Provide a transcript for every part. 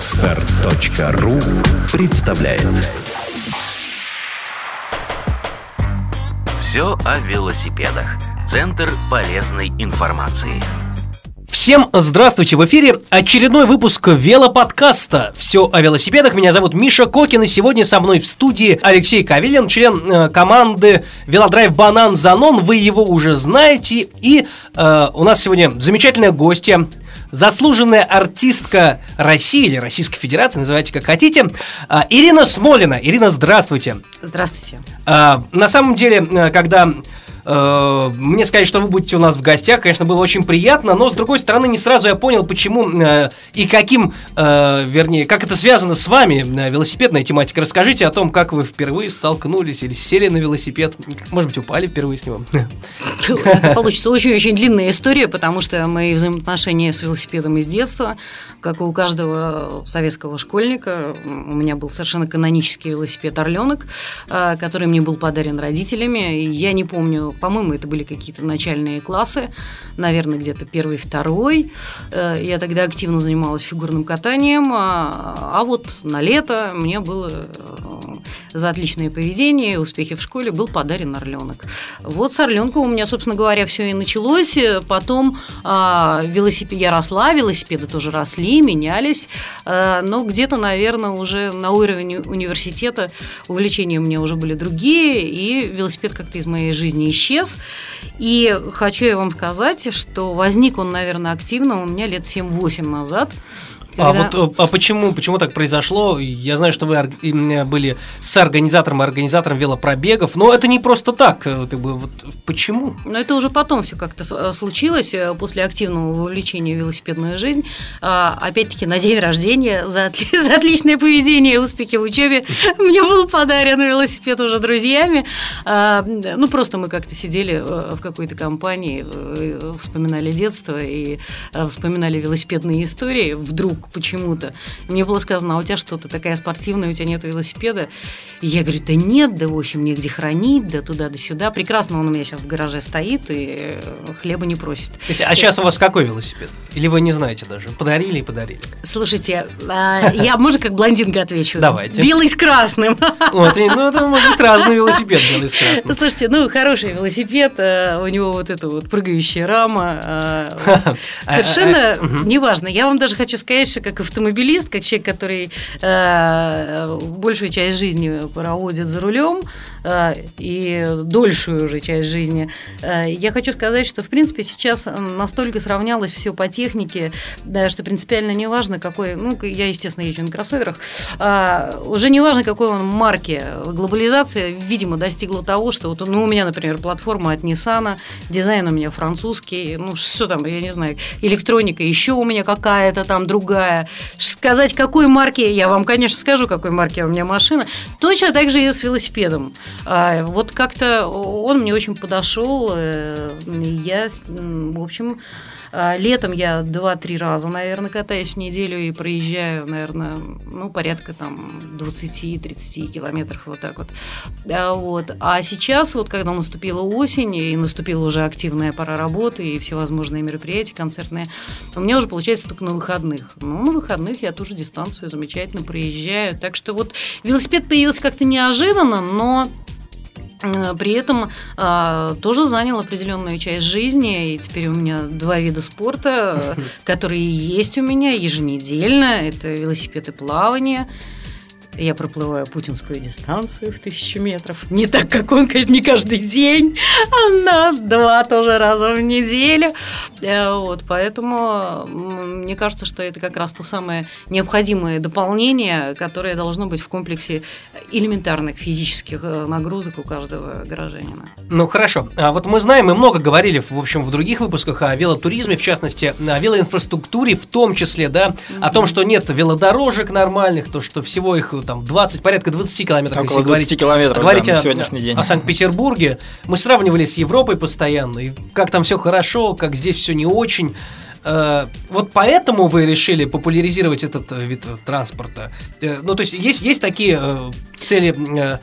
Отстар.ру представляет Все о велосипедах. Центр полезной информации. Всем здравствуйте! В эфире очередной выпуск велоподкаста «Все о велосипедах». Меня зовут Миша Кокин, и сегодня со мной в студии Алексей Кавилин, член э, команды «Велодрайв Банан Занон». Вы его уже знаете. И э, у нас сегодня замечательная гостья, заслуженная артистка России или Российской Федерации, называйте как хотите, э, Ирина Смолина. Ирина, здравствуйте! Здравствуйте. Э, на самом деле, э, когда Э, мне сказать, что вы будете у нас в гостях, конечно, было очень приятно, но с другой стороны, не сразу я понял, почему э, и каким, э, вернее, как это связано с вами, велосипедная тематика. Расскажите о том, как вы впервые столкнулись или сели на велосипед, может быть, упали впервые с него. Это получится очень-очень длинная история, потому что мои взаимоотношения с велосипедом из детства, как и у каждого советского школьника, у меня был совершенно канонический велосипед «Орленок», который мне был подарен родителями, я не помню по-моему, это были какие-то начальные классы, наверное, где-то первый, второй. Э, я тогда активно занималась фигурным катанием, а, а вот на лето мне было э, за отличное поведение, успехи в школе был подарен орленок. Вот с орленка у меня, собственно говоря, все и началось. Потом а, велосипед, я росла, велосипеды тоже росли, менялись, а, но где-то, наверное, уже на уровне университета увлечения у меня уже были другие, и велосипед как-то из моей жизни исчез. И хочу я вам сказать, что возник он, наверное, активно у меня лет 7-8 назад. А вот э, а почему, почему так произошло? Я знаю, что вы были с организатором и организатором велопробегов, но это не просто так. Э, как бы, вот почему? Но это уже потом все как-то э, случилось, после активного вовлечения в велосипедную жизнь. А, опять-таки, на день рождения за, отли за отличное поведение и успехи в учебе мне был подарен велосипед уже друзьями. А, ну, просто мы как-то сидели в какой-то компании, вспоминали детство и вспоминали велосипедные истории. Вдруг почему-то. Мне было сказано, а у тебя что, то такая спортивная, у тебя нет велосипеда? И я говорю, да нет, да в общем негде хранить, да туда, да сюда. Прекрасно, он у меня сейчас в гараже стоит и э, хлеба не просит. А сейчас у вас какой велосипед? Или вы не знаете даже? Подарили и подарили? Слушайте, а, я, можно как блондинка отвечу? Давайте. Белый с красным. Вот, ну это может быть разный велосипед, белый с красным. Слушайте, ну хороший велосипед, э, у него вот эта вот прыгающая рама. Э, совершенно неважно. Я вам даже хочу сказать, что как автомобилист, как человек, который э, большую часть жизни проводит за рулем э, и дольшую уже часть жизни, э, я хочу сказать, что в принципе сейчас настолько сравнялось все по технике, да, что принципиально не важно, какой, ну, я, естественно, езжу на кроссоверах, э, уже не важно, какой он марки. Глобализация, видимо, достигла того, что вот, ну, у меня, например, платформа от Nissan, дизайн у меня французский, ну, что там, я не знаю, электроника еще у меня какая-то там другая, другая. Сказать, какой марки, я вам, конечно, скажу, какой марки у меня машина. Точно так же и с велосипедом. А, вот как-то он мне очень подошел. Э, я, в общем, а, летом я 2-3 раза, наверное, катаюсь в неделю и проезжаю, наверное, ну, порядка там 20-30 километров вот так вот. А, вот. А сейчас, вот когда наступила осень, и наступила уже активная пора работы и всевозможные мероприятия концертные, у меня уже получается только на выходных. Ну, на выходных я тоже дистанцию замечательно проезжаю. Так что вот велосипед появился как-то неожиданно, но при этом а, тоже занял определенную часть жизни, и теперь у меня два вида спорта, которые есть у меня еженедельно. Это велосипед и плавание. Я проплываю путинскую дистанцию в тысячу метров. Не так, как он, конечно, не каждый день, а на два тоже раза в неделю. Э, вот, поэтому мне кажется, что это как раз то самое необходимое дополнение, которое должно быть в комплексе элементарных физических э, нагрузок у каждого горожанина. Ну хорошо. А вот мы знаем, мы много говорили, в общем, в других выпусках о велотуризме, в частности, о велоинфраструктуре, в том числе, да, mm-hmm. о том, что нет велодорожек нормальных, то, что всего их там 20, порядка 20 километров. Около если 20 говорить, километров, говорить да, о, сегодняшний день. О Санкт-Петербурге. Мы сравнивали с Европой постоянно, и как там все хорошо, как здесь все не очень. Э, вот поэтому вы решили популяризировать этот э, вид транспорта. Э, ну, то есть есть, есть такие цели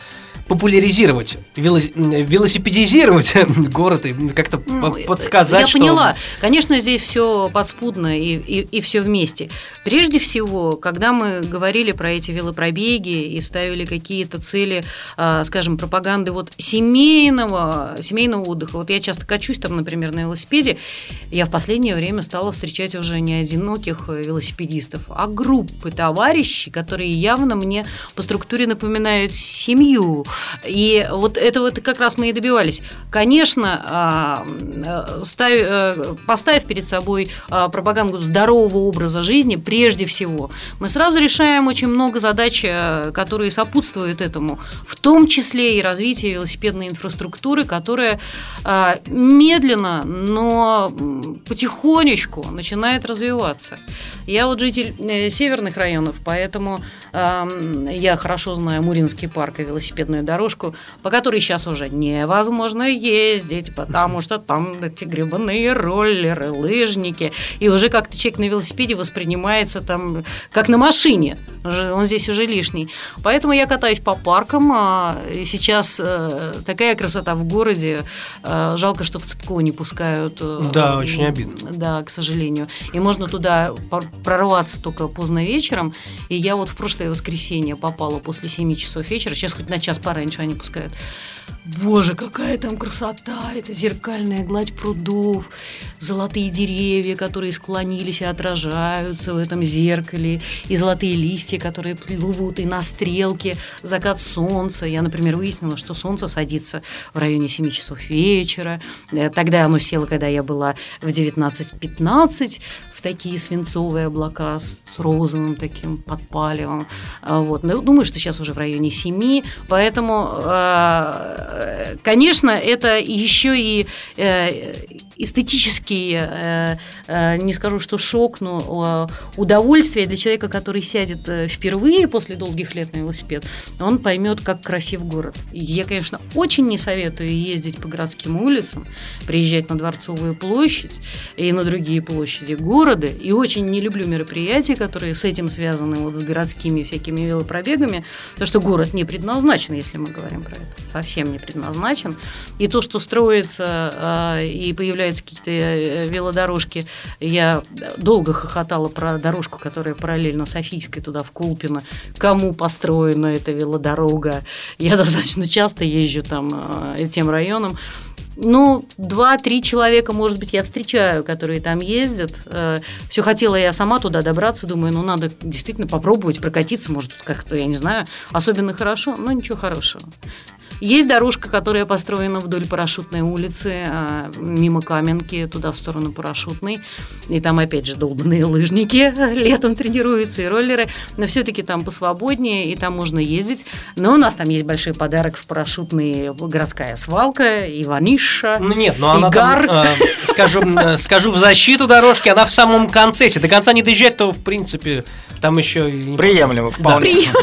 популяризировать, велосипедизировать город и как-то ну, подсказать, Я что... поняла. Конечно, здесь все подспудно и, и, и все вместе. Прежде всего, когда мы говорили про эти велопробеги и ставили какие-то цели, а, скажем, пропаганды вот семейного, семейного отдыха, вот я часто качусь там, например, на велосипеде, я в последнее время стала встречать уже не одиноких велосипедистов, а группы товарищей, которые явно мне по структуре напоминают семью, и вот это вот как раз мы и добивались. Конечно, а, э, ставь, э, поставив перед собой а, пропаганду здорового образа жизни, прежде всего, мы сразу решаем очень много задач, э, которые сопутствуют этому, в том числе и развитие велосипедной инфраструктуры, которая а, медленно, но потихонечку начинает развиваться. Я вот житель северных районов, поэтому я хорошо знаю Муринский парк и велосипедную дорожку, по которой сейчас уже невозможно ездить, потому что там эти гребаные роллеры, лыжники, и уже как-то человек на велосипеде воспринимается там как на машине, он здесь уже лишний. Поэтому я катаюсь по паркам, а, сейчас э, такая красота в городе, э, жалко, что в Цепко не пускают. Э, да, очень обидно. Да, к сожалению. И можно туда прорваться только поздно вечером, и я вот в прошлое воскресенье попала после 7 часов вечера, сейчас хоть на час пораньше они пускают. Боже, какая там красота! Это зеркальная гладь прудов, золотые деревья, которые склонились и отражаются в этом зеркале, и золотые листья, которые плывут, и на стрелке закат солнца. Я, например, выяснила, что солнце садится в районе 7 часов вечера. Э, тогда оно село, когда я была в 19.15, в такие свинцовые облака с, с розовым таким подпаливом. А, вот. Но думаю, что сейчас уже в районе 7, поэтому, а, конечно, это еще и э, эстетический, э, э, не скажу, что шок, но удовольствие для человека, который сядет впервые после долгих лет на велосипед, он поймет, как красив город. Я, конечно, очень не советую ездить по городским улицам, приезжать на Дворцовую площадь и на другие площади города, и очень не люблю мероприятия, которые с этим связаны, вот с городскими всякими велопробегами, то что город не предназначен, если мы говорим про это, совсем не предназначен. И то, что строится э, и появляются какие-то э, велодорожки, я долго хохотала про дорожку, которая параллельно Софийской туда в Кулпино, кому построена эта велодорога. Я достаточно часто езжу там э, тем районом, ну, два-три человека, может быть, я встречаю, которые там ездят. Э, Все хотела я сама туда добраться, думаю, ну, надо действительно попробовать прокатиться, может, как-то, я не знаю, особенно хорошо, но ничего хорошего. Есть дорожка, которая построена вдоль парашютной улицы, а, мимо Каменки, туда в сторону парашютной. И там, опять же, долбанные лыжники летом тренируются, и роллеры. Но все-таки там посвободнее, и там можно ездить. Но у нас там есть большой подарок в парашютной городская свалка, Иваниша, Ну нет, но она Игар. там, э, скажу, э, скажу в защиту дорожки, она в самом конце. Если до конца не доезжать, то, в принципе, там еще... Приемлемо, вполне.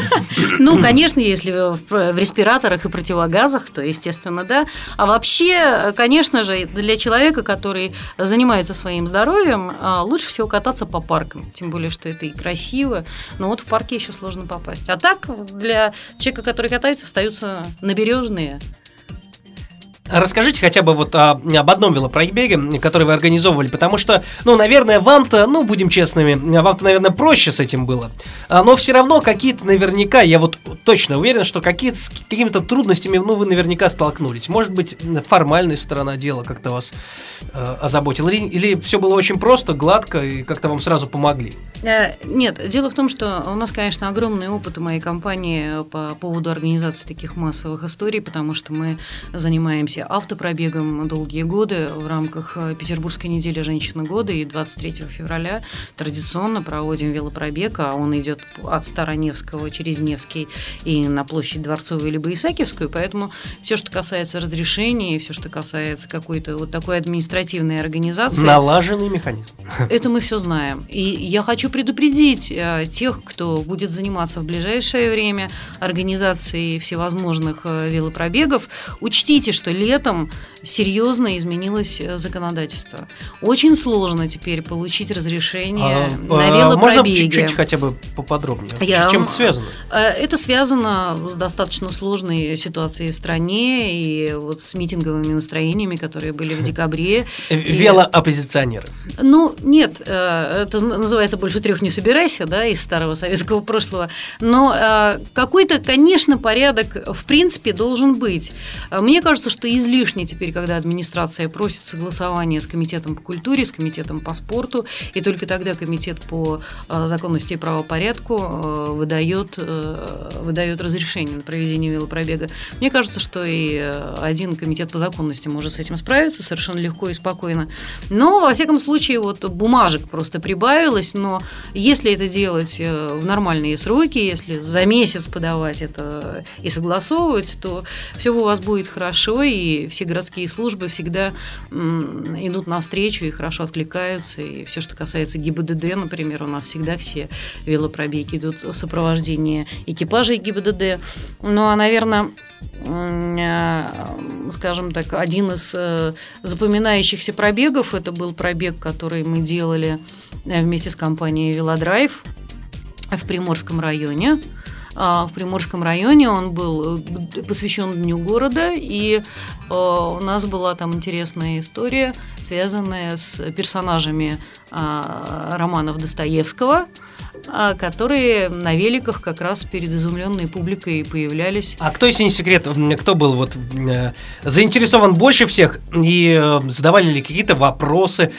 Ну, конечно, если в респираторах и противогазах газах, то, естественно, да. А вообще, конечно же, для человека, который занимается своим здоровьем, а, лучше всего кататься по паркам. Тем более, что это и красиво. Но вот в парке еще сложно попасть. А так, для человека, который катается, остаются набережные, Расскажите хотя бы вот о, об одном велопробеге, который вы организовывали, потому что, ну, наверное, вам-то, ну, будем честными, вам-то, наверное, проще с этим было. А, но все равно какие-то наверняка, я вот точно уверен, что какие-то с какими-то трудностями, ну, вы наверняка столкнулись. Может быть, формальная сторона дела как-то вас э, озаботила, или, или все было очень просто, гладко, и как-то вам сразу помогли? Э, нет, дело в том, что у нас, конечно, огромный опыт у моей компании по поводу организации таких массовых историй, потому что мы занимаемся занимаемся автопробегом долгие годы в рамках э, Петербургской недели женщины года и 23 февраля традиционно проводим велопробег, а он идет от Староневского через Невский и на площадь Дворцовую либо Исаакиевскую, поэтому все, что касается разрешений, все, что касается какой-то вот такой административной организации... Налаженный механизм. Это мы все знаем. И я хочу предупредить э, тех, кто будет заниматься в ближайшее время организацией всевозможных э, велопробегов, учтите, что летом серьезно изменилось э, законодательство. Очень сложно теперь получить разрешение А, на а, велопробеге. Можно чуть-чуть хотя бы поподробнее? Я С чем это связано? Э, Это связано с достаточно сложной ситуацией в стране и вот с митинговыми настроениями, которые были в декабре. Э, Велооппозиционеры. Ну, нет, э, это называется «больше трех не собирайся», да, из старого советского прошлого. Но э, какой-то, конечно, порядок в принципе должен быть. Э, Мне кажется, что излишне теперь, когда администрация просит согласования с комитетом по культуре, с комитетом по спорту, и только тогда комитет по э, законности и правопорядку э, выдает, э, выдает разрешение на проведение велопробега. Мне кажется, что и один комитет по законности может с этим справиться совершенно легко и спокойно. Но, во всяком случае, вот бумажек просто прибавилось, но если это делать в нормальные сроки, если за месяц подавать это и согласовывать, то все у вас будет хорошо, и все городские службы всегда идут навстречу и хорошо откликаются. И все, что касается ГИБДД, например, у нас всегда все велопробеги идут в сопровождении экипажей ГИБДД. Ну, а, наверное, э, скажем так, один из э, запоминающихся пробегов, это был пробег, который мы делали э, вместе с компанией «Велодрайв» в Приморском районе. А, В Приморском районе он был э, посвящен Дню города, и э, у нас была там интересная история, связанная с персонажами а, романов Достоевского, а, которые на великах как раз перед изумленной публикой появлялись. А кто, если не секрет, кто был вот э, заинтересован больше всех и задавали ли какие-то вопросы,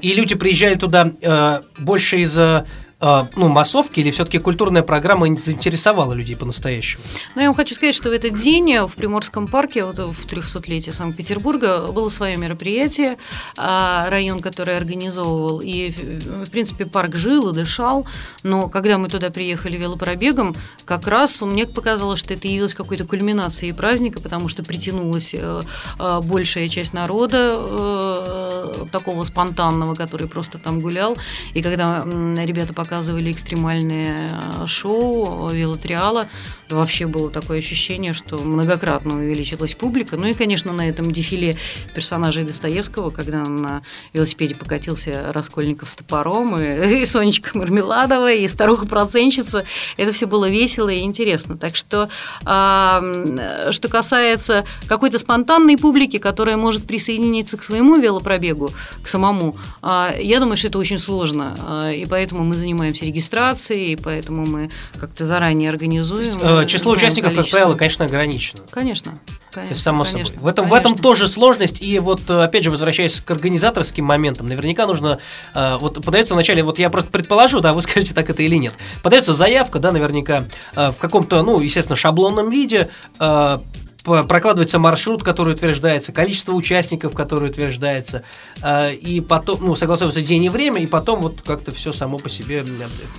и люди приезжали туда больше э, ну, массовки или все-таки культурная программа не заинтересовала людей по-настоящему? Но я вам хочу сказать, что в этот день в Приморском парке, вот в 300-летие Санкт-Петербурга, было свое мероприятие, а, район, который организовывал, и, в принципе, парк жил и дышал, но когда мы туда приехали велопробегом, как раз мне показалось, что это явилось какой-то кульминацией праздника, потому что притянулась э, э, большая часть народа, э, такого спонтанного, который просто там гулял, и когда ребята показывали экстремальное э, шоу велотриала, вообще было такое ощущение, что многократно увеличилась публика. Ну и, конечно, на этом дефиле персонажей Достоевского, когда на велосипеде покатился Раскольников с топором, и, и Сонечка Мармеладова, и старуха-проценщица. Это все было весело и интересно. Так что, а, м, что касается какой-то спонтанной публики, которая может присоединиться к своему велопробегу, к самому, а, я думаю, что это очень сложно. А, И поэтому мы занимаемся регистрацией, и поэтому мы как-то заранее организуем. То есть, э, число участников, как количество. правило, конечно, ограничено. Конечно. То конечно есть, само конечно, собой. В этом, в этом тоже сложность. И вот, э, опять же, возвращаясь к организаторским моментам, наверняка нужно... э, Вот подается вначале, вот я просто предположу, да, вы скажете, так это или нет. Подается заявка, да, наверняка, э, в каком-то, ну, естественно, шаблонном виде, э, прокладывается маршрут, который утверждается, количество участников, которое утверждается, э, и потом, ну, согласовывается день и время, и потом вот как-то все само по себе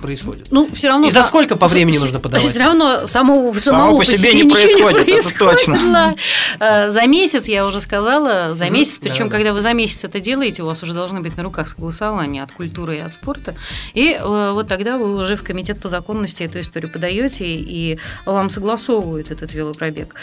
происходит. Ну, все равно... И за сколько по времени нужно подавать? Все равно самого, Само самого по себе не ничего происходит, это происходит, точно. да. Э, За месяц, я уже сказала, за месяц, причем, да-да. когда вы за месяц это делаете, у вас уже должны быть на руках согласования от культуры и от спорта. И э, вот тогда вы уже в комитет по законности эту историю подаете, и вам согласовывают этот велопробег.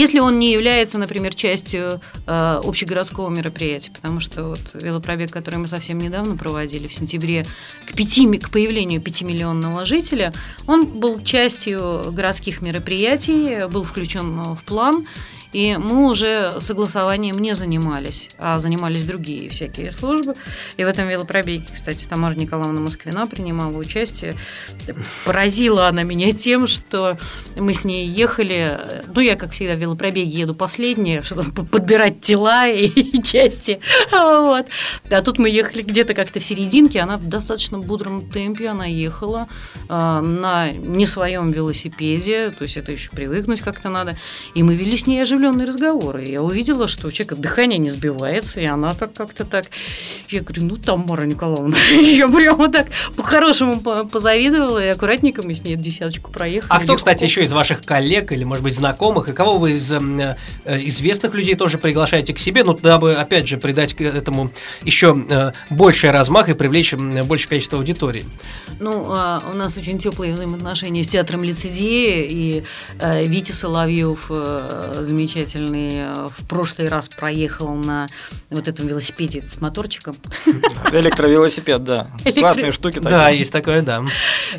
Если он не является, например, частью э, общегородского мероприятия, потому что вот велопробег, который мы совсем недавно проводили в сентябре, к, пяти, к появлению 5-миллионного жителя, он был частью городских мероприятий, был включен в план, и мы уже согласованием не занимались, а занимались другие всякие службы. И в этом велопробеге, кстати, Тамара Николаевна Москвина принимала участие. Поразила она меня тем, что мы с ней ехали. Ну, я, как всегда, в велопробеге еду последняя, чтобы подбирать тела и, части. Вот. А тут мы ехали где-то как-то в серединке. Она в достаточно бодром темпе она ехала а, на не своем велосипеде. То есть это еще привыкнуть как-то надо. И мы вели с ней оживленные разговоры. Я увидела, что у человека дыхание не сбивается, и она так как-то так. Я говорю, ну, Тамара Николаевна, я прямо так по-хорошему по- позавидовала, и аккуратненько мы с ней десяточку проехали. А кто, кстати, еще из ваших коллег или, может быть, знакомых, и кого вы из эм, э, известных людей тоже приглашаете к себе, ну, дабы, опять же, придать этому еще э, больший размах и привлечь м, большее количество аудитории? Ну, а, у нас очень теплые взаимоотношения с театром лицедея, и э, Витя Соловьев, э, замечательный замечательный в прошлый раз проехал на вот этом велосипеде с моторчиком. Электровелосипед, да. Классные штуки такие. Да, есть такое, да.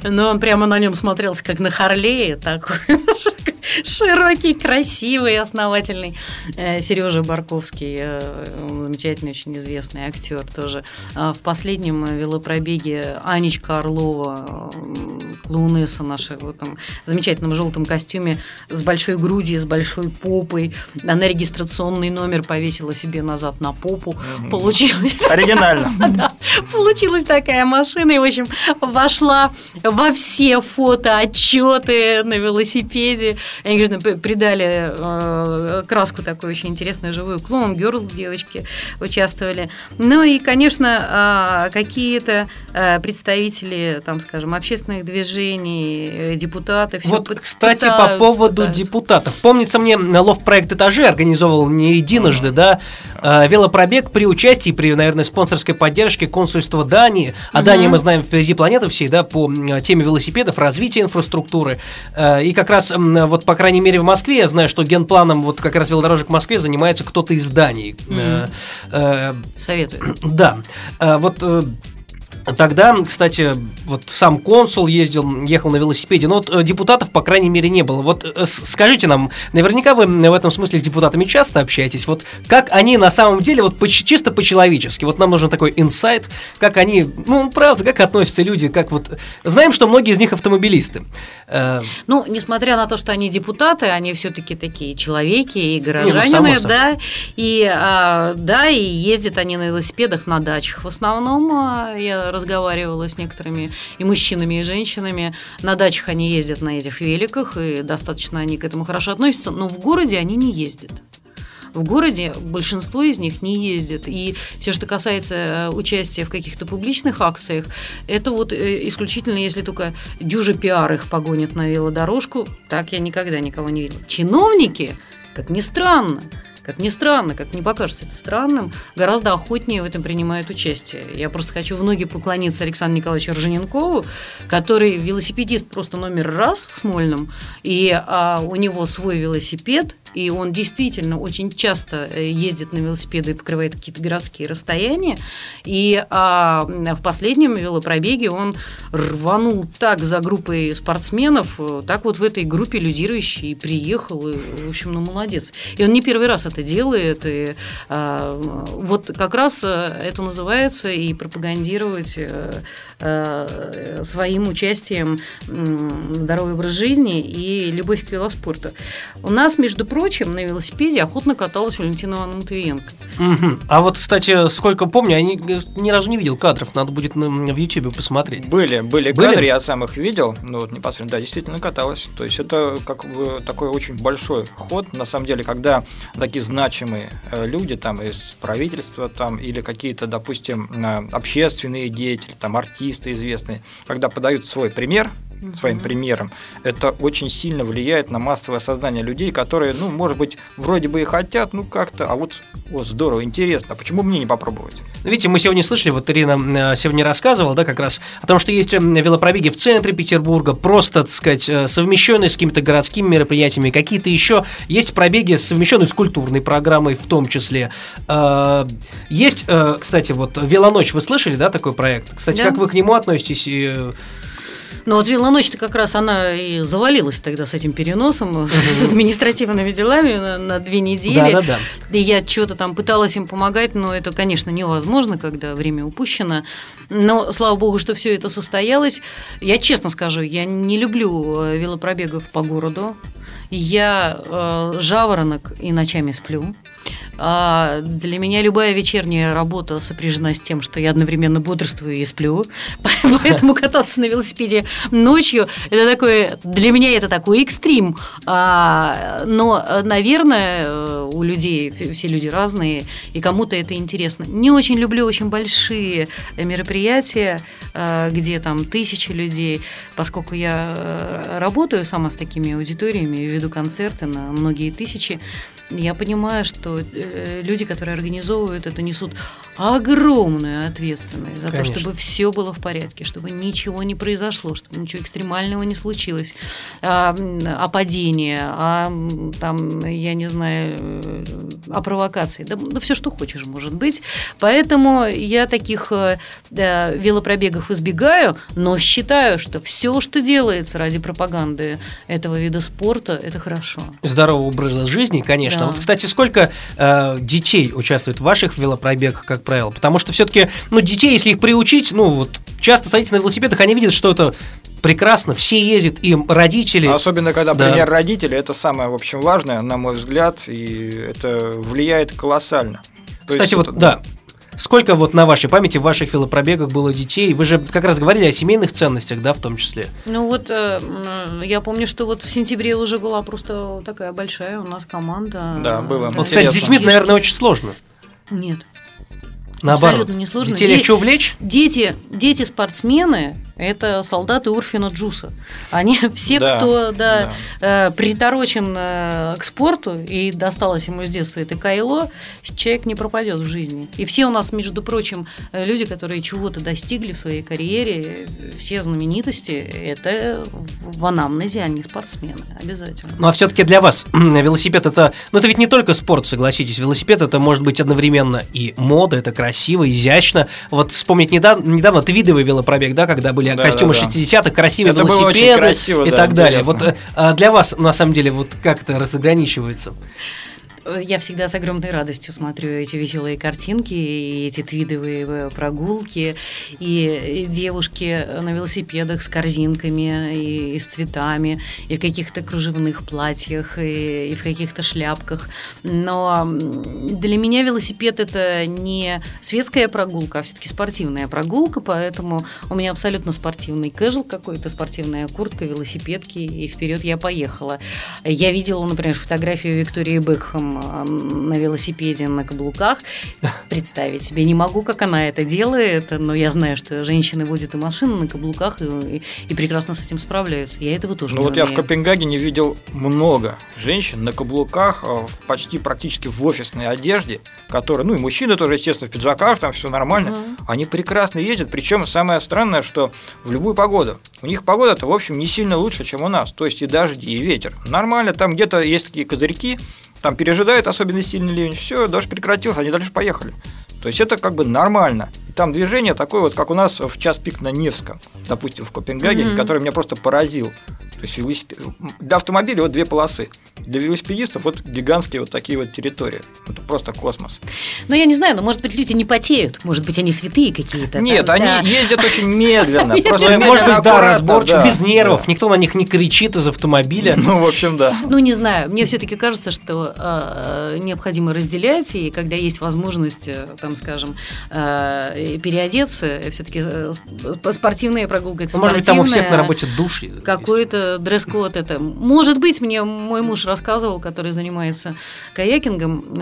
Но он прямо на нем смотрелся как на Харлее, такой широкий, красивый, основательный. Э, Сережа Барковский, э, замечательный, очень известный актер тоже. А в последнем велопробеге Анечка Орлова, клоунесса наша, в этом замечательном желтом костюме с большой грудью, с большой попой. Она регистрационный номер повесила себе назад на попу. Получилось... Оригинально. Получилась такая машина, и, в общем, вошла во все фото, отчеты на велосипеде. Они, конечно, придали э, краску такую очень интересную, живую. Клоун, герл девочки участвовали. Ну и, конечно, э, какие-то э, представители, там, скажем, общественных движений, э, депутаты. Вот, кстати, по поводу пытаются. депутатов. Помнится мне, лов-проект «Этажи» организовывал не единожды, mm-hmm. да, э, велопробег при участии, при, наверное, спонсорской поддержке консульства Дании. А mm-hmm. Дания, мы знаем, впереди планеты всей, да, по теме велосипедов, развития инфраструктуры. Э, и как раз, вот, по крайней мере, в Москве я знаю, что генпланом вот как раз велодорожек в Москве занимается кто-то из Дании. Mm-hmm. Советую. Да. Вот Тогда, кстати, вот сам консул ездил, ехал на велосипеде, но вот э, депутатов, по крайней мере, не было. Вот э, скажите нам, наверняка вы в этом смысле с депутатами часто общаетесь, вот как они на самом деле, вот чисто по-человечески, вот нам нужен такой инсайт, как они, ну, правда, как относятся люди, как вот... Знаем, что многие из них автомобилисты. Э, ну, несмотря на то, что они депутаты, они все-таки такие человеки и горожане, не, ну, да, и, а, да, и ездят они на велосипедах на дачах в основном, а, я разговаривала с некоторыми и мужчинами, и женщинами. На дачах они ездят на этих великах, и достаточно они к этому хорошо относятся, но в городе они не ездят. В городе большинство из них не ездит. И все, что касается э, участия в каких-то публичных акциях, это вот э, исключительно, если только дюжи пиар их погонят на велодорожку. Так я никогда никого не видела. Чиновники, как ни странно, как ни странно, как не покажется это странным, гораздо охотнее в этом принимают участие. Я просто хочу в ноги поклониться Александру Николаевичу Ржененкову, который велосипедист просто номер раз в Смольном, и а, у него свой велосипед, и он действительно очень часто э, ездит на велосипеде и покрывает какие-то городские расстояния. И а, в последнем велопробеге он рванул так за группой спортсменов, э, так вот в этой группе лидирующий приехал, и, в общем, ну молодец. И он не первый раз это делает, и а, вот как раз э, это называется и пропагандировать а, своим участием здоровый образ жизни и любовь к велоспорту. У нас, между прочим, прочим, на велосипеде охотно каталась Валентина Ивановна Матвиенко. Угу. А вот, кстати, сколько помню, я ни, ни разу не видел кадров, надо будет на, в Ютубе посмотреть. Были, были, были кадры, я сам их видел, ну вот непосредственно, да, действительно каталась. То есть это как бы такой очень большой ход, на самом деле, когда такие значимые э, люди там из правительства там или какие-то, допустим, э, общественные деятели, там артисты известные, когда подают свой пример, своим примером, это очень сильно влияет на массовое сознание людей, которые, ну, может быть, вроде бы и хотят, ну, как-то, а вот, вот здорово, интересно, почему мне не попробовать? Ну, видите, мы сегодня слышали, вот Ирина э, сегодня рассказывала, да, как раз о том, что есть эм, велопробеги в центре Петербурга, просто, так сказать, э, совмещенные с какими-то городскими мероприятиями, какие-то еще есть пробеги, совмещенные с культурной программой в том числе. Э, есть, кстати, вот «Велоночь», вы слышали, да, такой проект? Кстати, да. как вы к нему относитесь? Ну вот Велоночь-то как раз она и завалилась тогда с этим переносом, с административными делами на, на две недели. Да, да, да. И я что-то там пыталась им помогать, но это, конечно, невозможно, когда время упущено. Но слава богу, что все это состоялось. Я честно скажу, я не люблю э, велопробегов по городу. Я э, жаворонок и ночами сплю. А для меня любая вечерняя работа сопряжена с тем, что я одновременно бодрствую и сплю. Поэтому кататься на велосипеде ночью это такое для меня это такой экстрим. А, но, наверное, у людей все люди разные, и кому-то это интересно. Не очень люблю очень большие мероприятия, а, где там тысячи людей, поскольку я э, работаю сама с такими аудиториями, веду концерты на многие тысячи. Я понимаю, что э, люди, которые организовывают это, несут огромную ответственность за Конечно. то, чтобы все было в порядке, чтобы ничего не произошло, чтобы ничего экстремального не случилось, а, м, о падении, о, м, там, я не знаю, э, о провокации, да, да все, что хочешь, может быть. Поэтому я таких э, да, велопробегов избегаю, но считаю, что все, что делается ради пропаганды этого вида спорта, это хорошо. Здорового образа жизни, конечно. Да. Вот, кстати, сколько э, детей участвует в ваших велопробегах, как правило? Потому что все-таки, ну, детей, если их приучить, ну, вот часто садятся на велосипедах, они видят, что это прекрасно, все ездят, им родители. Особенно, когда Да. пример родителей, это самое, в общем, важное, на мой взгляд, и это влияет колоссально. То Кстати, вот, это, да. Сколько вот на вашей памяти в ваших велопробегах было детей? Вы же как раз говорили о семейных ценностях, да, в том числе. Ну вот э, я помню, что вот в сентябре уже была просто такая большая у нас команда. Да, было. Вот, кстати, с детьми, наверное, очень сложно. Нет. Наоборот. Абсолютно не сложно. Детей Де- легче увлечь? Дети, дети спортсмены это солдаты Урфина Джуса. Они все, Да, кто да, э, приторочен э, к спорту и досталось ему с детства это кайло, человек не пропадет в жизни. И все у нас, между прочим, э, люди, которые чего-то достигли в своей карьере, все знаменитости, это в анамнезе, они спортсмены, обязательно. Ну а все-таки для вас велосипед это, ну это ведь не только спорт, согласитесь. Велосипед это может быть одновременно и мода, это красиво, изящно. Вот вспомнить недавно, недавно твидовый велопробег, да, когда были Да, костюмы да, да. 60-х, красивые Это велосипеды красиво, и да, так далее. интересно. Вот а для вас на самом деле вот как это разограничивается? Я всегда с огромной радостью смотрю эти веселые картинки, и эти твидовые э, прогулки, и девушки на велосипедах с корзинками, и, и с цветами, и в каких-то кружевных платьях, и, и в каких-то шляпках. Но для меня велосипед это не светская прогулка, а все-таки спортивная прогулка, поэтому у меня абсолютно спортивный кэжл какой-то, спортивная куртка, велосипедки, и вперед я поехала. Я видела, например, фотографию Виктории Бекхэм на велосипеде на каблуках. Представить себе не могу, как она это делает, но я знаю, что женщины водят и машины на каблуках и, и- и прекрасно с этим справляются. Я этого тоже Ну не вот я в умею. Копенгагене видел много женщин на каблуках, э, почти практически в офисной одежде, которые, ну и мужчины тоже, естественно, в пиджаках, там все нормально. Мгм. Они прекрасно ездят, причем самое странное, что в любую погоду. У них погода-то, в общем, не сильно лучше, чем у нас. То есть и дожди, и ветер. Нормально, там где-то есть такие козырьки, там пережидает особенно сильный ливень, все, дождь прекратился, они дальше поехали. То есть это как бы нормально. Там движение такое вот, как у нас в час пик на Невском, допустим, в Копенгагене, Мгм. который меня просто поразил. То есть велосипед... для автомобиля вот две полосы, для велосипедистов вот гигантские вот такие вот территории. Это просто космос. Ну, я не знаю, но, может быть, люди не потеют, может быть, они святые какие-то. Нет, там, они да. ездят очень медленно. Просто может быть, да, разборчиво, без нервов, никто на них не кричит из автомобиля. Ну, в общем, да. Ну, не знаю. Мне все-таки кажется, что э, необходимо разделять, и когда есть возможность, э, там, скажем, э, переодеться, все-таки спортивная прогулка это Ну, Может быть, там у всех на работе душ. Какой-то дресс-код это. Может быть, мне мой муж рассказывал, который занимается каякингом,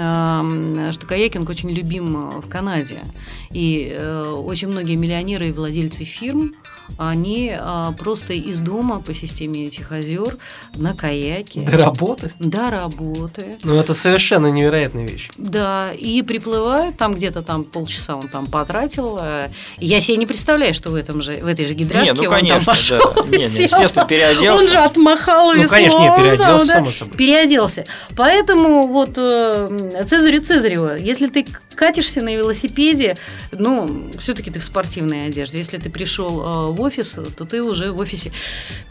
что каякинг очень любим э, в Канаде. И э, очень многие миллионеры и владельцы фирм, они э, просто из дома по системе этих озер на каяке До работы. до работы. Ну, это совершенно невероятная вещь. Да, и приплывают, там где-то там полчаса он там потратил. Э, и Я себе не представляю, что в этом же, в этой же гидрашке Не, ну, он там конечно, пошел. да. Не, не, естественно, переоделся. Он же отмахал Ну, весло, конечно, не там, переоделся, да, само собой. Переоделся. Поэтому вот э, Цезарю Цезарева, если ты катишься на велосипеде, ну, все-таки ты в спортивной одежде. Если ты пришел э, в офис, то ты уже в офисе.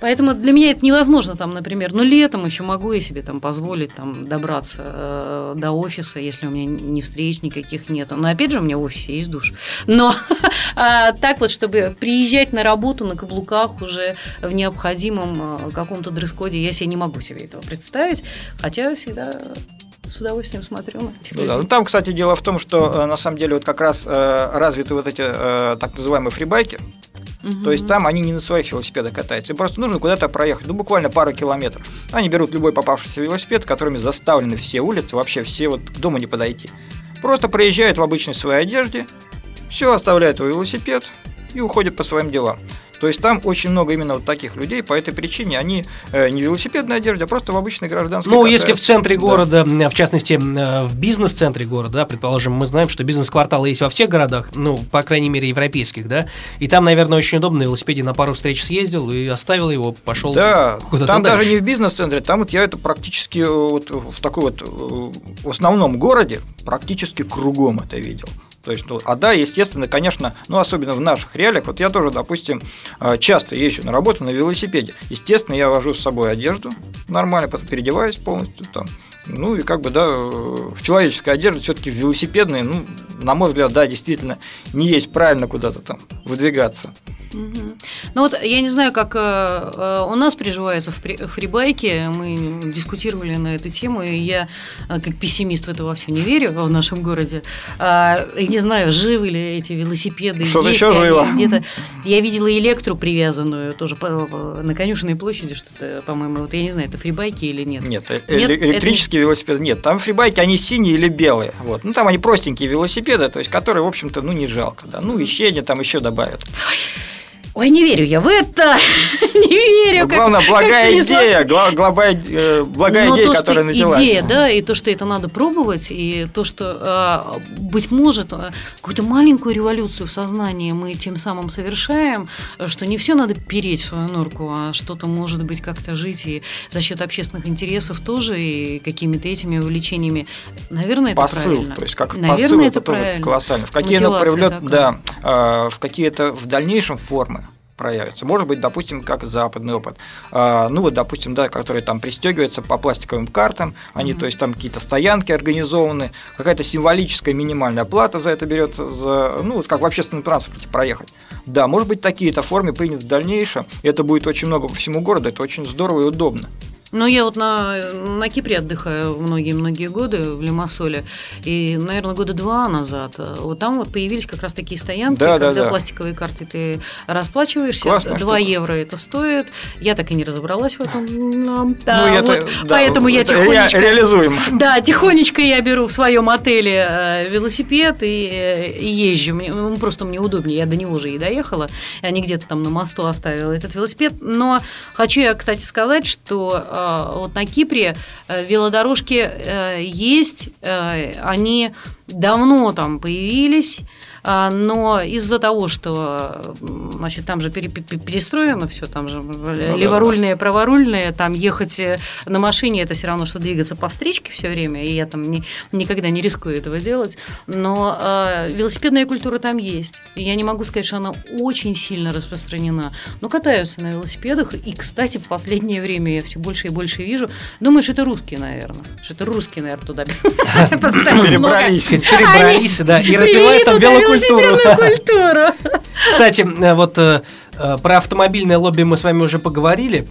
Поэтому для меня это невозможно, там, например, ну, летом еще могу я себе там позволить там добраться э, до офиса, если у меня ни встреч никаких нету. Но опять же, у меня в офисе есть душ. Но а, так вот, чтобы приезжать на работу на каблуках уже в необходимом э, каком-то дресс-коде, я себе не могу себе этого представить, хотя всегда с удовольствием смотрю на этих Ну да, людей. ну там, кстати, дело в том, что э, на самом деле вот как раз э, развиты вот эти э, так называемые фрибайки. Мгм. То есть там они не на своих велосипедах катаются. Им просто нужно куда-то проехать, ну буквально пару километров. Они берут любой попавшийся велосипед, которыми заставлены все улицы, вообще все вот к дому не подойти. Просто проезжают в обычной своей одежде, все, оставляют свой велосипед и уходят по своим делам. То есть там очень много именно вот таких людей, по этой причине они э, не велосипедной одежде, а просто в обычной гражданской. Ну, если в центре города, да. в частности, э, в бизнес-центре города, да, предположим, мы знаем, что бизнес-кварталы есть во всех городах, ну, по крайней мере, европейских, да, и там, наверное, очень удобно, на велосипеде на пару встреч съездил и оставил его, пошел Да, там дальше. даже не в бизнес-центре, там вот я это практически э, вот в такой вот в основном городе практически кругом это видел. То есть, ну, а да, естественно, конечно, ну, особенно в наших реалиях, вот я тоже, допустим, э, часто езжу на работу на велосипеде. Естественно, я вожу с собой одежду нормально, потом переодеваюсь полностью там. Ну и как бы, да, в человеческой одежде все-таки в велосипедной, ну, на мой взгляд, да, действительно, не есть правильно куда-то там выдвигаться. Угу. Ну вот я не знаю, как э, э у нас приживается в фрибайке, мы дискутировали на эту тему, и я э, как пессимист в это во все не верю в нашем городе. А, не знаю, живы ли эти велосипеды. Что-то еще живо. Где-то. Я видела электру привязанную тоже на конюшенной площади, что-то, по-моему, вот я не знаю, это фрибайки или нет. Нет, э, нет электрические это... велосипеды нет. Там фрибайки, они синие или белые. Вот. Ну там они простенькие велосипеды, то есть которые, в общем-то, ну не жалко. Да. Ну, ищение там еще добавят. Ой, не верю я в это, не верю. Ну, главное, как, благая как идея, гла- глобая, э, благая Но идея, то, которая началась. идея, да, и то, что это надо пробовать, и то, что, э, быть может, э, какую-то маленькую революцию в сознании мы тем самым совершаем, что не все надо переть в свою норку, а что-то может быть как-то жить и за счет общественных интересов тоже, и какими-то этими увлечениями. Наверное, это посыл, правильно. то есть как Наверное, посыл, это, это тоже правильно. колоссально. В какие оно приведет, да, э, в какие-то в дальнейшем формы проявится. Может быть, допустим, как западный опыт. А, ну вот, допустим, да, которые там пристегиваются по пластиковым картам, они, mm-hmm. то есть там какие-то стоянки организованы, какая-то символическая минимальная плата за это берется, за, ну вот как в общественном транспорте проехать. Да, может быть, такие-то формы приняты в дальнейшем, и это будет очень много по всему городу, это очень здорово и удобно. Ну, я вот на, на Кипре отдыхаю многие-многие годы, в Лимассоле, и, наверное, года два назад, вот там вот появились как раз такие стоянки, да, когда да, да. пластиковые карты ты расплачиваешься, Классная 2 штука. евро это стоит, я так и не разобралась в этом, да, ну, вот, это, поэтому я тихонечко... Ре- реализуем. Да, тихонечко я беру в своем отеле э, велосипед и, э, и езжу, мне, просто мне удобнее, я до него уже и доехала, я не где-то там на мосту оставила этот велосипед, но хочу я, кстати, сказать, что вот на Кипре э, велодорожки э, есть, они давно там появились, но из-за того, что значит, там же перестроено все, там же ну, леворульные, праворульные, там ехать э, на машине это все равно, что двигаться по встречке все время, и я там не, никогда не рискую этого делать, но э, велосипедная культура там есть. И я не могу сказать, что она очень сильно распространена, но катаются на велосипедах, и, кстати, в последнее время я все больше и больше вижу, думаешь, это русские, наверное, что это русские, наверное, туда перебрались. Перебрались, да, и развивают там велокультуру культуру. культуру. Кстати, э, вот э, э, про автомобильное лобби мы с вами уже поговорили.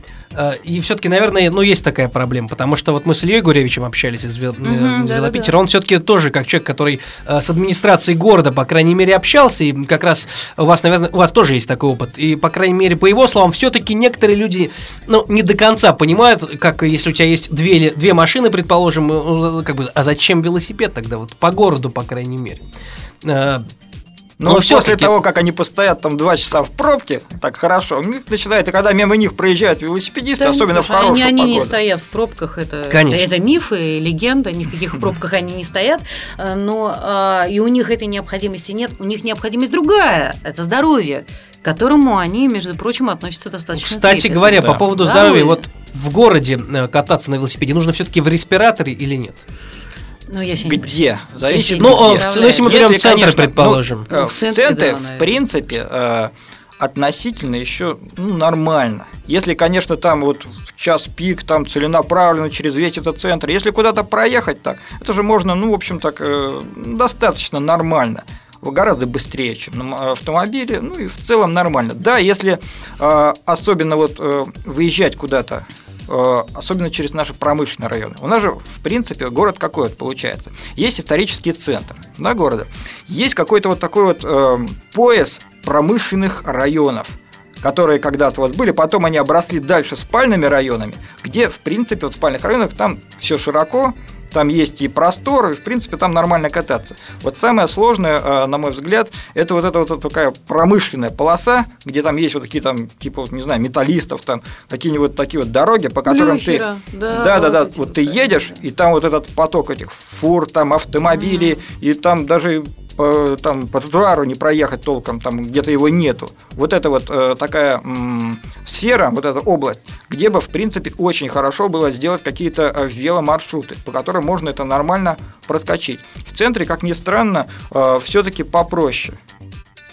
И все-таки, наверное, ну, есть такая проблема, потому что вот мы с Ильей Гуревичем общались из, угу, из Велопитера. Да, Он все-таки тоже как человек, который с администрацией города, по крайней мере, общался. И как раз у вас, наверное, у вас тоже есть такой опыт. И, по крайней мере, по его словам, все-таки некоторые люди ну, не до конца понимают, как если у тебя есть две, две машины, предположим, как бы, а зачем велосипед тогда? Вот по городу, по крайней мере. Но, Но после того, как они постоят там два часа в пробке, так хорошо, начинает, и когда мимо них проезжают велосипедисты, да, особенно в хорошую они, они погоду. не стоят в пробках, это, Конечно. это, мифы, легенда, никаких в пробках они не стоят, э, но а, и у них этой необходимости нет, у них необходимость другая, это здоровье к которому они, между прочим, относятся достаточно Кстати трепетно. говоря, да. по поводу здоровья, вот в городе э, кататься на велосипеде нужно все-таки в респираторе или нет? Ну, я Где? Зависит. Ну, в, ну, если мы берем центр, конечно, предположим. Ну, в центре, в, центре, да, в принципе, э, относительно еще ну, нормально. Если, конечно, там вот в час пик, там целенаправленно через весь этот центр, если куда-то проехать так, это же можно, ну, в общем, так э, достаточно нормально гораздо быстрее, чем на автомобиле, ну и в целом нормально. Да, если э, особенно вот э, выезжать куда-то Э, особенно через наши промышленные районы. У нас же, в принципе, город какой вот получается. Есть исторический центр да, города, есть какой-то вот такой вот э, пояс промышленных районов, которые когда-то у вас были, потом они обросли дальше спальными районами, где, в принципе, вот в спальных районах там все широко, там есть и простор, и, в принципе, там нормально кататься. Вот самое сложное, э, на мой взгляд, это вот эта вот такая промышленная полоса, где там есть вот такие там, типа, вот, не знаю, металлистов, там, какие-нибудь такие вот дороги, по которым Люхера, ты... да, да, да, вот да, вот вот, ты едешь, и там вот этот поток этих фур, там, автомобилей, и там даже по, там, по тротуару не проехать толком, там где-то его нету. Вот это вот э, такая м, сфера, вот эта область, где бы, в принципе, очень хорошо было сделать какие-то э, веломаршруты, по которым можно это нормально проскочить. В центре, как ни странно, все-таки попроще.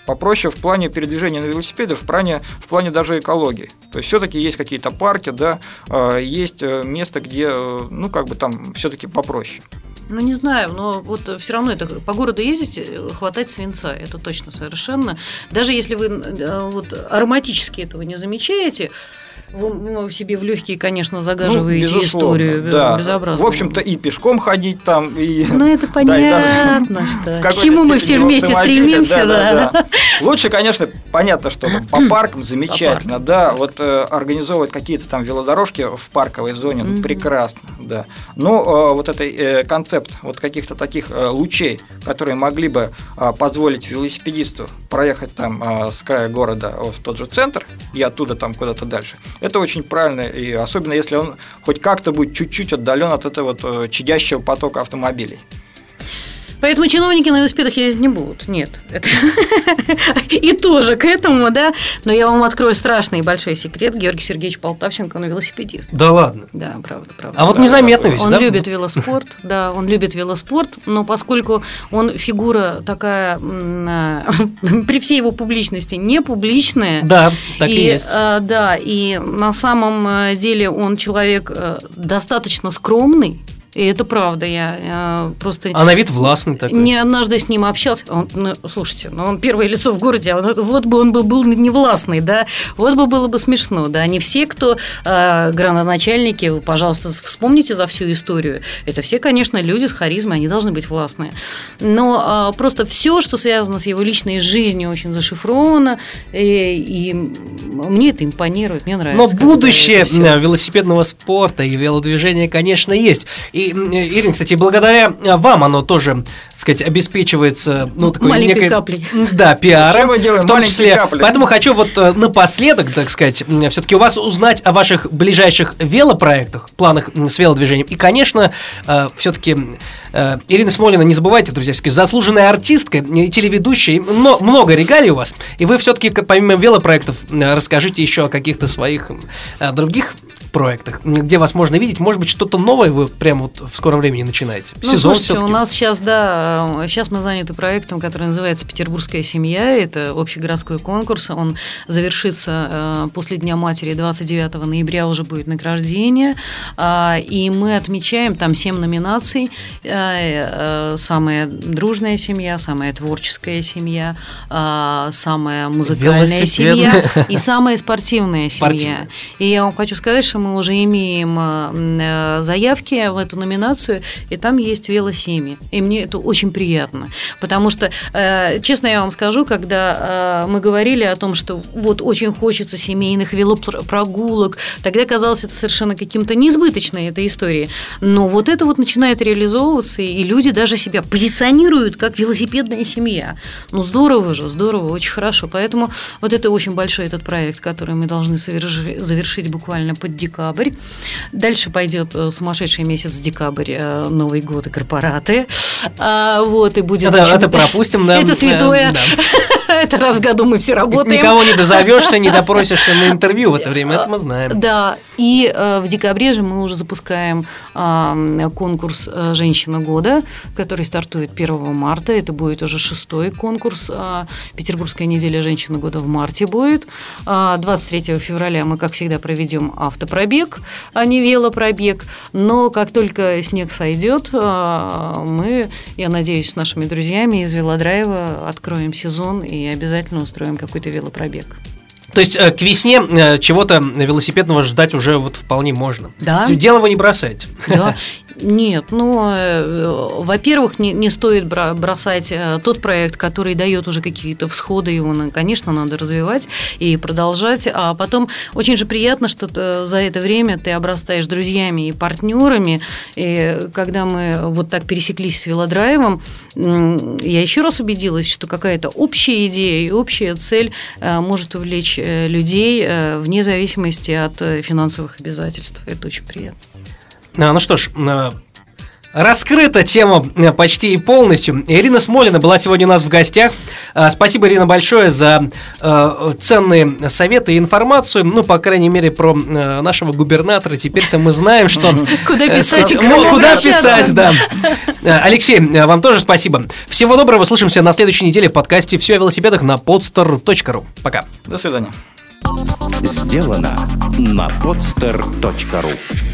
Попроще в плане передвижения на велосипеде, в плане, в плане даже экологии. То есть все-таки есть какие-то парки, да, э, есть э, место, где, э, ну, как бы там все-таки попроще. Ну, не знаю, но вот все равно это по городу ездить, э, хватать свинца, это точно совершенно. Даже если вы э, вот, ароматически этого не замечаете, вы ну, себе в легкие, конечно, загаживаете Ну, историю э, да. безобразно. В общем-то, и пешком ходить там, и... Ну, это Да, и даже понятно, что. К чему мы все вместе стремимся, да. Лучше, конечно, понятно, что по паркам замечательно, да, вот э, организовывать какие-то там велодорожки в парковой зоне, ну, прекрасно, да. Но э, вот этот э, концепт вот каких-то таких э, лучей, которые могли бы э, позволить велосипедисту проехать там э, с края города в тот же центр и оттуда там куда-то дальше, это очень правильно, и особенно если он хоть как-то будет чуть-чуть отдален от этого вот э, чадящего потока автомобилей. Поэтому чиновники на велосипедах ездить не будут. Нет. Это- И тоже к этому, да. Но я вам открою страшный и большой секрет. Георгий Сергеевич Полтавченко, он велосипедист. Да ладно. Да, правда, правда. А вот незаметно ведь, Он да? любит велоспорт, да, он любит велоспорт, но поскольку он фигура такая, при всей его публичности, не публичная, Да, так и, есть. э, да, и на самом э, деле он человек э, достаточно скромный, и это правда, я э, просто А на вид властный такой. не однажды с ним общался. Он, ну, слушайте, ну он первое лицо в городе, а он- вот бы он был, был невластный, да, вот бы было бы смешно, да. Не все, кто э, градоначальники, вы, пожалуйста, вспомните за всю историю. Это все, конечно, люди с харизмой, они должны быть властные. Но э, просто все, что связано с его личной жизнью, очень зашифровано, и, и мне это импонирует, мне нравится. Но будущее э, велосипедного спорта и велодвижения, конечно, есть. И, э, Ирина, кстати, благодаря э, вам оно тоже, так сказать, обеспечивается ну, такой Маленькой некой- каплей. Да, пиаром. Все мы делаем в том числе. капли. Поэтому хочу вот э, напоследок, так сказать, все-таки у вас узнать о ваших ближайших велопроектах, планах с велодвижением. И, конечно, все-таки Ирина Смолина, не забывайте, друзья, все-таки заслуженная артистка, и телеведущая, и мно- много регалий у вас. И вы все-таки, помимо велопроектов, э, расскажите еще о каких-то своих э, других проектах, где вас можно видеть. Может быть, что-то новое вы прямо вот в скором времени начинаете. Ну, Сезон слушайте, всё-таки. у нас сейчас, да, сейчас мы заняты проектом, который называется «Петербургская семья». Это общегородской конкурс. Он завершится э, после Дня матери 29 ноября уже будет награждение. А, И мы отмечаем там 7 номинаций. Э, э, Самая дружная семья, самая творческая семья, а, самая музыкальная семья и самая спортивная семья. Спортивная. И я вам хочу сказать, что мы уже имеем э, заявки в эту номинацию, и там есть велосемьи. И мне это очень приятно. Потому что, э, честно я вам скажу, когда э, мы говорили о том, что вот очень хочется семейных велопрогулок, тогда казалось это совершенно каким-то неизбыточной этой историей. Но вот это вот начинает реализовываться, и люди даже себя позиционируют как велосипедная семья. Ну здорово же, здорово, очень хорошо. Поэтому вот это очень большой этот проект, который мы должны соверши- завершить буквально под декабрь. Дальше пойдет э, сумасшедший месяц декабрь, э, Новый год и корпораты. А, вот, и будет Это, очень- это пропустим, да. Это святое. Да. Это раз в году мы все работаем. Никого не дозовешься, не допросишься на интервью в это время, это мы знаем. Да, и э, в декабре же мы уже запускаем а, конкурс э, «Женщина года», который стартует 1 марта. Это будет уже шестой конкурс. а, Петербургская неделя «Женщина года» в марте будет. А, 23 февраля мы, как всегда, проведем автопробег, а не велопробег. Но как только снег сойдет, а, мы, я надеюсь, с нашими друзьями из Велодрайва откроем сезон и обязательно устроим какой-то велопробег. То есть э, к весне э, чего-то велосипедного ждать уже вот вполне можно. Да. Дело вы не бросаете. Да. Нет, ну, э, во-первых, не, не стоит бросать э, тот проект, который дает уже какие-то всходы, его, конечно, надо развивать и продолжать. А потом очень же приятно, что за это время ты обрастаешь друзьями и партнерами. И когда мы вот так пересеклись с велодрайвом, я еще раз убедилась, что какая-то общая идея и общая цель э, может увлечь людей вне зависимости от финансовых обязательств. Это очень приятно. А, ну что ж, э, раскрыта тема э, почти и полностью. Ирина Смолина была сегодня у нас в гостях. А, спасибо, Ирина, большое за э, ценные советы и информацию. Ну, по крайней мере, про нашего губернатора. Теперь-то мы знаем, что... Куда писать? Куда писать, да. Алексей, вам тоже спасибо. Всего доброго, слышимся на следующей неделе в подкасте «Все о велосипедах» на podster.ru. Пока. До свидания. Сделано на podster.ru